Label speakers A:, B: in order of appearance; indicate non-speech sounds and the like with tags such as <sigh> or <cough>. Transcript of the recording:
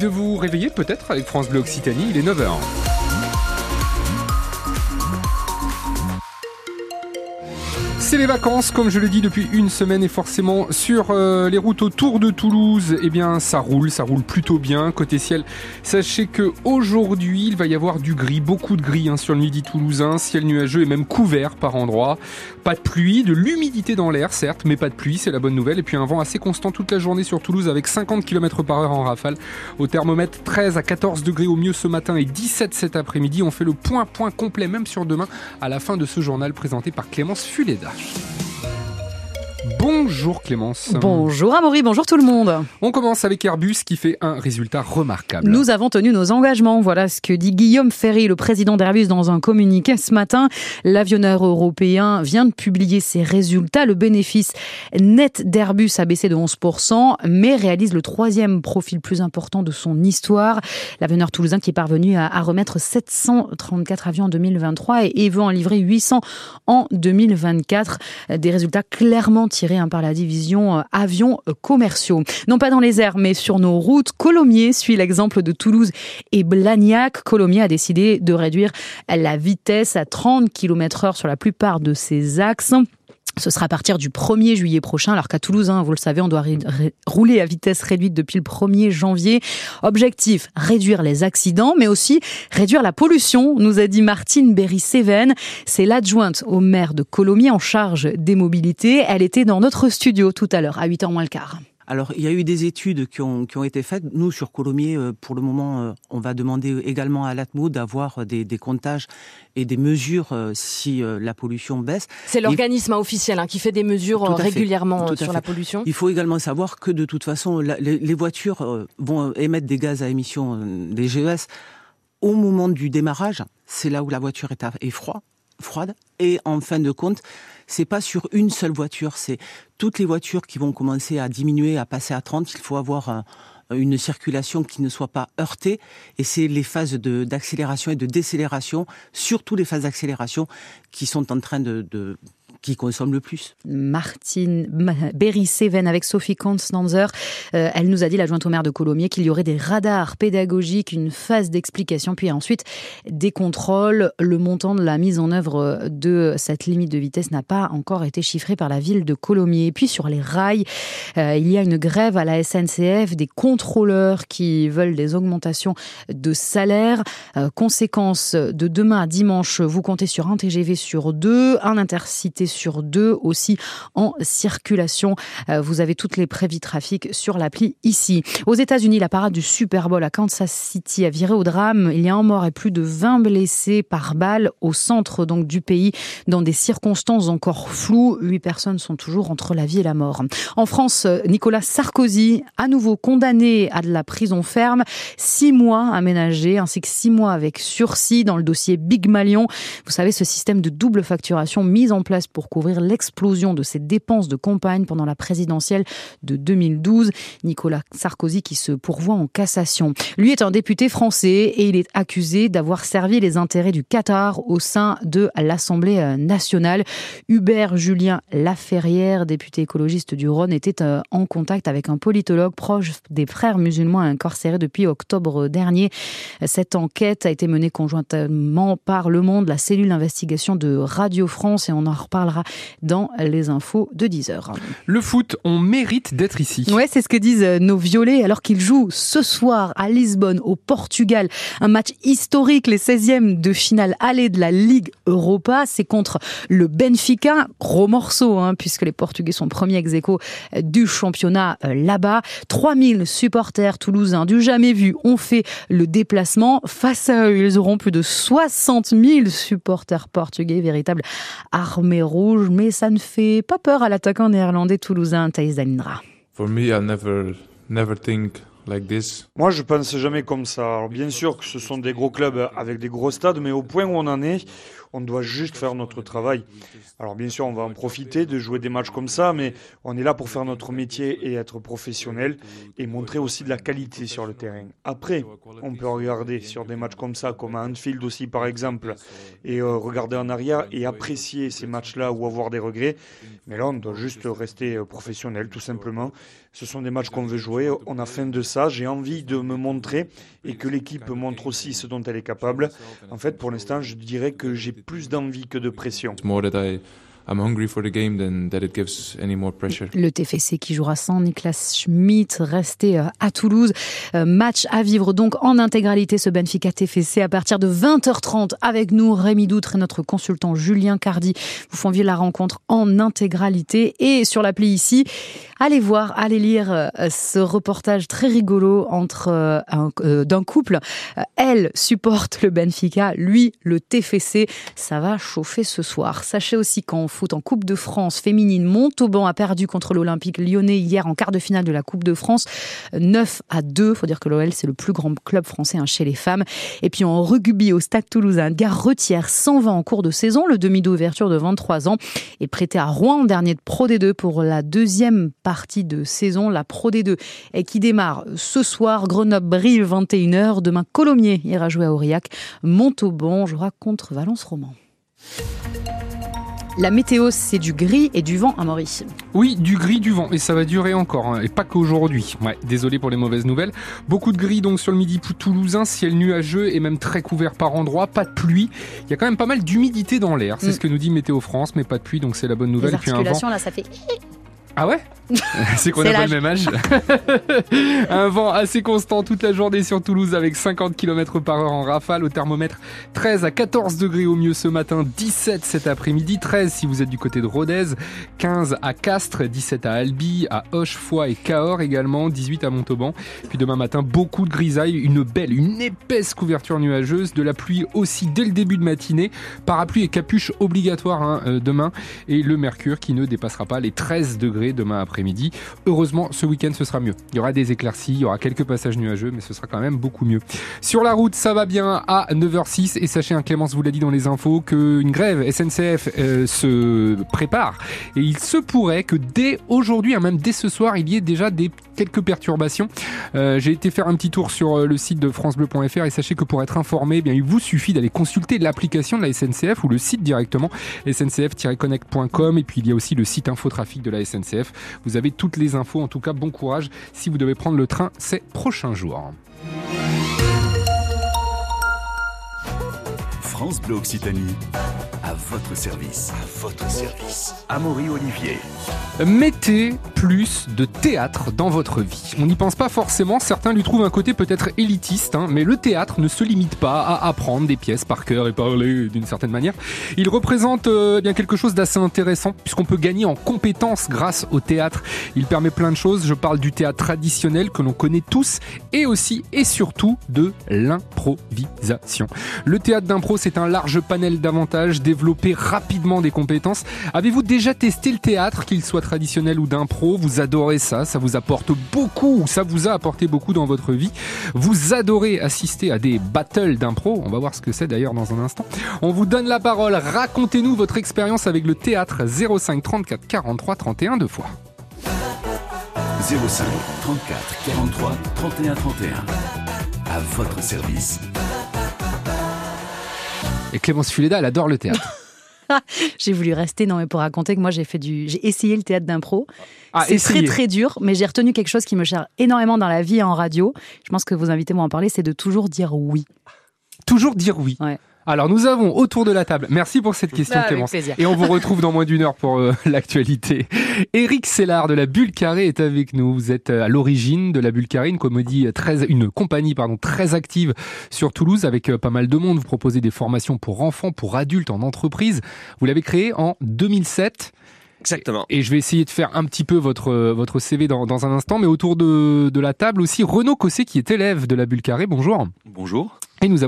A: De vous réveiller peut-être avec France Bleu Occitanie, il est 9h. C'est les vacances, comme je le dis depuis une semaine et forcément sur euh, les routes autour de Toulouse, eh bien ça roule, ça roule plutôt bien. Côté ciel, sachez que aujourd'hui il va y avoir du gris, beaucoup de gris hein, sur le midi toulousain, ciel nuageux et même couvert par endroits. Pas de pluie, de l'humidité dans l'air certes, mais pas de pluie, c'est la bonne nouvelle. Et puis un vent assez constant toute la journée sur Toulouse avec 50 km par heure en rafale. Au thermomètre 13 à 14 degrés au mieux ce matin et 17 cet après-midi. On fait le point point complet même sur demain à la fin de ce journal présenté par Clémence Fuleda. Bon Bonjour Clémence.
B: Bonjour Amaury, bonjour tout le monde.
A: On commence avec Airbus qui fait un résultat remarquable.
B: Nous avons tenu nos engagements. Voilà ce que dit Guillaume Ferry, le président d'Airbus, dans un communiqué ce matin. L'avionneur européen vient de publier ses résultats. Le bénéfice net d'Airbus a baissé de 11%, mais réalise le troisième profil plus important de son histoire. L'avionneur toulousain qui est parvenu à, remettre 734 avions en 2023 et, veut en livrer 800 en 2024. Des résultats clairement tiré hein, par la division euh, avions euh, commerciaux. Non pas dans les airs, mais sur nos routes. Colomiers suit l'exemple de Toulouse et Blagnac. Colomiers a décidé de réduire la vitesse à 30 km heure sur la plupart de ses axes. Ce sera à partir du 1er juillet prochain, alors qu'à Toulouse, hein, vous le savez, on doit rouler à vitesse réduite depuis le 1er janvier. Objectif, réduire les accidents, mais aussi réduire la pollution, nous a dit Martine Berry-Séven. C'est l'adjointe au maire de Colomiers en charge des mobilités. Elle était dans notre studio tout à l'heure, à 8h moins le quart.
C: Alors, il y a eu des études qui ont, qui ont été faites. Nous, sur Colomiers, euh, pour le moment, euh, on va demander également à l'ATMO d'avoir des, des, comptages et des mesures euh, si la pollution baisse.
B: C'est l'organisme officiel hein, qui fait des mesures régulièrement sur la pollution.
C: Il faut également savoir que de toute façon, les, les, voitures vont émettre des gaz à émission, des GES, au moment du démarrage. C'est là où la voiture est, à, est froide froide. Et en fin de compte, c'est pas sur une seule voiture, c'est toutes les voitures qui vont commencer à diminuer, à passer à 30. Il faut avoir une circulation qui ne soit pas heurtée. Et c'est les phases d'accélération et de décélération, surtout les phases d'accélération, qui sont en train de qui consomme le plus.
B: Martine Berry-Seven avec Sophie Constanzer. Euh, elle nous a dit, l'adjointe au maire de Colomiers, qu'il y aurait des radars pédagogiques, une phase d'explication, puis ensuite des contrôles. Le montant de la mise en œuvre de cette limite de vitesse n'a pas encore été chiffré par la ville de Colomiers. Et puis sur les rails, euh, il y a une grève à la SNCF des contrôleurs qui veulent des augmentations de salaire. Euh, conséquence de demain à dimanche, vous comptez sur un TGV sur deux, un intercité sur deux aussi en circulation. Euh, vous avez toutes les prévis trafic sur l'appli ici. Aux États-Unis, la parade du Super Bowl à Kansas City a viré au drame. Il y a un mort et plus de 20 blessés par balle au centre donc du pays dans des circonstances encore floues. Huit personnes sont toujours entre la vie et la mort. En France, Nicolas Sarkozy, à nouveau condamné à de la prison ferme, six mois aménagés ainsi que six mois avec sursis dans le dossier Big Malion. Vous savez, ce système de double facturation mis en place pour couvrir l'explosion de ses dépenses de campagne pendant la présidentielle de 2012. Nicolas Sarkozy qui se pourvoit en cassation. Lui est un député français et il est accusé d'avoir servi les intérêts du Qatar au sein de l'Assemblée nationale. Hubert Julien Laferrière, député écologiste du Rhône, était euh, en contact avec un politologue proche des frères musulmans incarcérés depuis octobre dernier. Cette enquête a été menée conjointement par Le Monde, la cellule d'investigation de Radio France et on en reparle dans les infos de 10 heures.
A: Le foot, on mérite d'être ici.
B: Ouais, c'est ce que disent euh, nos violets alors qu'ils jouent ce soir à Lisbonne, au Portugal. Un match historique, les 16e de finale aller de la Ligue Europa. C'est contre le Benfica. Gros morceau, hein, puisque les Portugais sont premiers ex aequo euh, du championnat euh, là-bas. 3000 supporters toulousains du jamais vu ont fait le déplacement. Face à eux, ils auront plus de 60 000 supporters portugais, véritable armée rouge, mais ça ne fait pas peur à l'attaquant néerlandais toulousain Thais Dalindra.
D: For me, I never, never think Like this.
E: Moi, je pense jamais comme ça. Alors, bien sûr que ce sont des gros clubs avec des gros stades, mais au point où on en est, On doit juste faire notre travail. Alors bien sûr, on va en profiter de jouer des matchs comme ça, mais on est là pour faire notre métier et être professionnel et montrer aussi de la qualité sur le terrain. Après, on peut regarder sur des matchs comme ça, comme à Anfield aussi par exemple, et euh, regarder en arrière et apprécier ces matchs-là ou avoir des regrets. Mais là, on doit juste rester euh, professionnel, tout simplement. Ce sont des matchs qu'on veut jouer. On a faim de ça. J'ai envie de me montrer et que l'équipe montre aussi ce dont elle est capable. En fait, pour l'instant, je dirais que j'ai plus d'envie que de pression.
B: Le TFC qui jouera sans Niklas Schmidt, resté euh, à Toulouse. Euh, match à vivre donc en intégralité ce Benfica TFC à partir de 20h30 avec nous Rémi Doutre et notre consultant Julien Cardi vous font vivre la rencontre en intégralité et sur l'appli ici. Allez voir, allez lire euh, ce reportage très rigolo entre d'un couple. Elle supporte le Benfica, lui le TFC. Ça va chauffer ce soir. Sachez aussi qu'en foot en Coupe de France féminine, Montauban a perdu contre l'Olympique lyonnais hier en quart de finale de la Coupe de France, 9 à 2. Faut dire que l'OL, c'est le plus grand club français hein, chez les femmes. Et puis en rugby au Stade Toulousain, Gare Retière 120 en cours de saison. Le demi d'ouverture de 23 ans est prêté à Rouen, dernier de Pro D2 pour la deuxième partie de saison, la Pro D2, et qui démarre ce soir. Grenoble-Brive, 21h. Demain, Colomiers ira jouer à Aurillac. Montauban jouera contre Valence-Roman. La météo, c'est du gris et du vent à Maurice.
A: Oui, du gris, du vent, et ça va durer encore, hein, et pas qu'aujourd'hui. Ouais, désolé pour les mauvaises nouvelles. Beaucoup de gris donc sur le midi toulousain, ciel nuageux et même très couvert par endroits, pas de pluie. Il y a quand même pas mal d'humidité dans l'air, c'est mm. ce que nous dit Météo France, mais pas de pluie, donc c'est la bonne nouvelle.
B: Les articulations, là, ça fait...
A: Ah ouais? <laughs> C'est qu'on n'a pas le même âge. <laughs> un vent assez constant toute la journée sur Toulouse avec 50 km par heure en rafale. Au thermomètre 13 à 14 degrés au mieux ce matin, 17 cet après-midi, 13 si vous êtes du côté de Rodez, 15 à Castres, 17 à Albi, à Hoche, Foix et Cahors également, 18 à Montauban. Puis demain matin, beaucoup de grisailles, une belle, une épaisse couverture nuageuse, de la pluie aussi dès le début de matinée, parapluie et capuche obligatoire hein, euh, demain. Et le mercure qui ne dépassera pas les 13 degrés demain après midi Heureusement, ce week-end, ce sera mieux. Il y aura des éclaircies, il y aura quelques passages nuageux, mais ce sera quand même beaucoup mieux. Sur la route, ça va bien à 9h06. Et sachez, hein, Clémence vous l'a dit dans les infos, qu'une grève SNCF euh, se prépare. Et il se pourrait que dès aujourd'hui, hein, même dès ce soir, il y ait déjà des quelques perturbations. Euh, j'ai été faire un petit tour sur euh, le site de francebleu.fr et sachez que pour être informé, eh bien, il vous suffit d'aller consulter l'application de la SNCF ou le site directement sncf-connect.com et puis il y a aussi le site infotrafic de la SNCF. Vous avez toutes les infos. En tout cas, bon courage si vous devez prendre le train ces prochains jours.
F: France Bleu Occitanie, à votre service. À votre service. Amaury Olivier.
A: Mettez plus de théâtre dans votre vie. On n'y pense pas forcément, certains lui trouvent un côté peut-être élitiste, hein, mais le théâtre ne se limite pas à apprendre des pièces par cœur et parler d'une certaine manière. Il représente euh, eh bien quelque chose d'assez intéressant puisqu'on peut gagner en compétences grâce au théâtre. Il permet plein de choses, je parle du théâtre traditionnel que l'on connaît tous et aussi et surtout de l'improvisation. Le théâtre d'impro, c'est un large panel d'avantages, développer rapidement des compétences. Avez-vous déjà testé le théâtre, qu'il soit traditionnel ou d'impro? Vous adorez ça, ça vous apporte beaucoup, ou ça vous a apporté beaucoup dans votre vie. Vous adorez assister à des battles d'impro, on va voir ce que c'est d'ailleurs dans un instant. On vous donne la parole, racontez-nous votre expérience avec le théâtre 05 34 43 31 deux fois.
F: 05 34 43 31 31. À votre service.
A: Et Clémence Fuleda, elle adore le théâtre. <laughs>
B: j'ai voulu rester, non, mais pour raconter que moi j'ai fait du, j'ai essayé le théâtre d'impro. Ah, c'est très très dur, mais j'ai retenu quelque chose qui me cherche énormément dans la vie et en radio. Je pense que vous invitez moi à en parler, c'est de toujours dire oui.
A: Toujours dire oui.
B: Ouais.
A: Alors nous avons autour de la table, merci pour cette question bah, Clémence, et on vous retrouve dans moins d'une heure pour euh, <laughs> l'actualité. Éric Sellard de la Bulle Carrée est avec nous. Vous êtes euh, à l'origine de la Bulle Carrée, une comédie très, une compagnie pardon très active sur Toulouse avec euh, pas mal de monde. Vous proposez des formations pour enfants, pour adultes en entreprise. Vous l'avez créée en 2007.
G: Exactement.
A: Et je vais essayer de faire un petit peu votre, votre CV dans, dans un instant, mais autour de, de la table aussi, Renaud Cossé qui est élève de la Bulle Carrée. Bonjour.
G: Bonjour.
A: Et nous